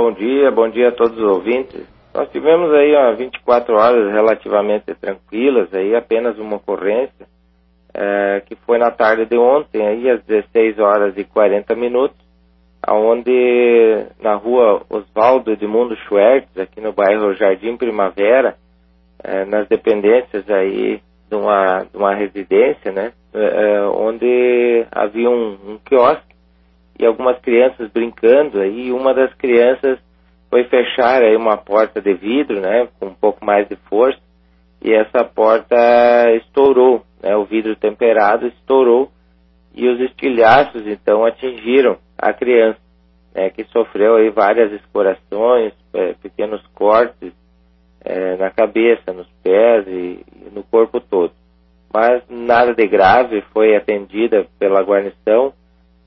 bom dia, bom dia a todos os ouvintes. Nós tivemos aí ó, 24 horas relativamente tranquilas, aí apenas uma ocorrência, é, que foi na tarde de ontem, aí às 16 horas e 40 minutos, onde na rua Oswaldo Edmundo Schwertz, aqui no bairro Jardim Primavera, é, nas dependências aí de uma, de uma residência, né, é, é onde havia um, um quiosque e algumas crianças brincando aí, uma das crianças foi fechar aí uma porta de vidro, né, com um pouco mais de força, e essa porta estourou, né, o vidro temperado estourou e os estilhaços então atingiram a criança, né, que sofreu aí várias escorações, é, pequenos cortes é, na cabeça, nos pés e, e no corpo todo. Mas nada de grave, foi atendida pela guarnição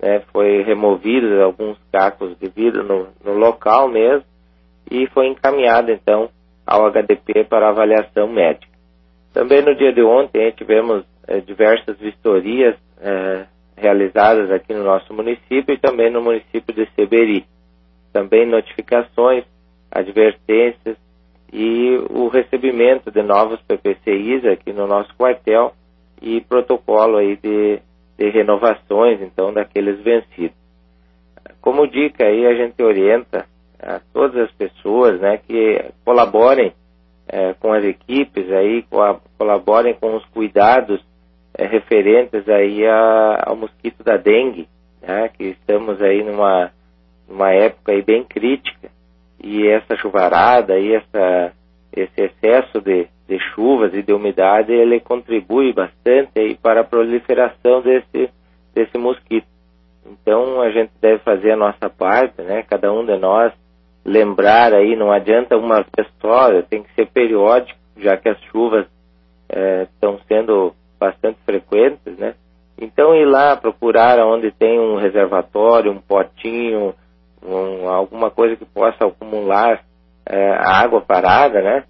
né, foi removido alguns cacos de vidro no, no local mesmo e foi encaminhado então ao HDP para avaliação médica. Também no dia de ontem tivemos eh, diversas vistorias eh, realizadas aqui no nosso município e também no município de Seberi. Também notificações, advertências e o recebimento de novos PPCIs aqui no nosso quartel e protocolo aí de de renovações, então, daqueles vencidos. Como dica aí, a gente orienta a todas as pessoas, né, que colaborem é, com as equipes aí, colaborem com os cuidados é, referentes aí a, ao mosquito da dengue, né, que estamos aí numa, numa época aí bem crítica e essa chuvarada e essa, esse excesso de, e de umidade, ele contribui bastante para a proliferação desse, desse mosquito. Então a gente deve fazer a nossa parte, né? Cada um de nós lembrar aí, não adianta uma vez só, tem que ser periódico, já que as chuvas é, estão sendo bastante frequentes, né? Então ir lá procurar onde tem um reservatório, um potinho, um, alguma coisa que possa acumular é, água parada, né?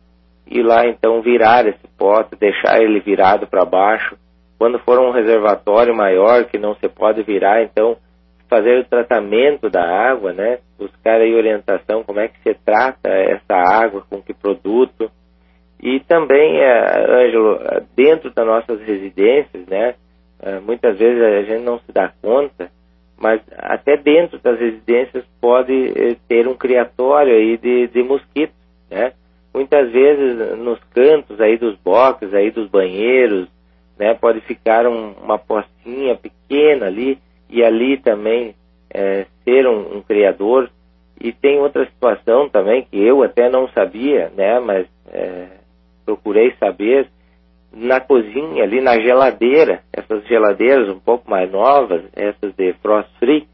E lá então virar esse pote, deixar ele virado para baixo. Quando for um reservatório maior que não se pode virar, então fazer o tratamento da água, né? Buscar aí orientação como é que se trata essa água, com que produto. E também, é, Ângelo, dentro das nossas residências, né? É, muitas vezes a gente não se dá conta, mas até dentro das residências pode é, ter um criatório aí de, de mosquitos, né? Muitas vezes nos cantos aí dos boxes, aí dos banheiros, né, pode ficar um, uma postinha pequena ali e ali também é, ser um, um, criador. E tem outra situação também que eu até não sabia, né, mas é, procurei saber na cozinha, ali na geladeira, essas geladeiras um pouco mais novas, essas de frost free,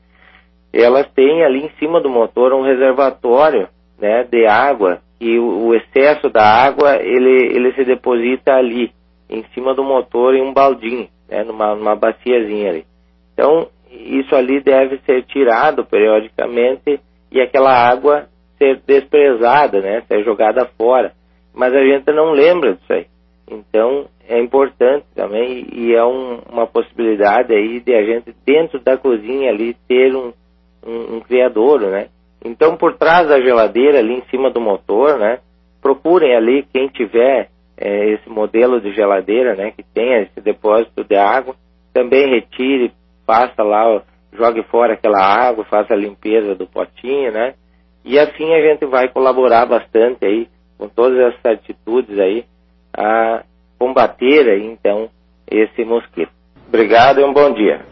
elas têm ali em cima do motor um reservatório né, de água e o, o, excesso da água ele, ele se deposita ali, em cima do motor em um baldinho, né, numa, numa baciazinha ali. Então, isso ali deve ser tirado periodicamente e aquela água ser desprezada, né, ser jogada fora. Mas a gente não lembra disso aí. Então, é importante também e é um, uma possibilidade aí de a gente, dentro da cozinha ali, ter um, um, um criadouro, né? Então, por trás da geladeira, ali em cima do motor, né? Procurem ali quem tiver é, esse modelo de geladeira, né? Que tenha esse depósito de água. Também retire, faça lá, jogue fora aquela água, faça a limpeza do potinho, né? E assim a gente vai colaborar bastante aí com todas essas atitudes aí a combater aí então esse mosquito. Obrigado e um bom dia.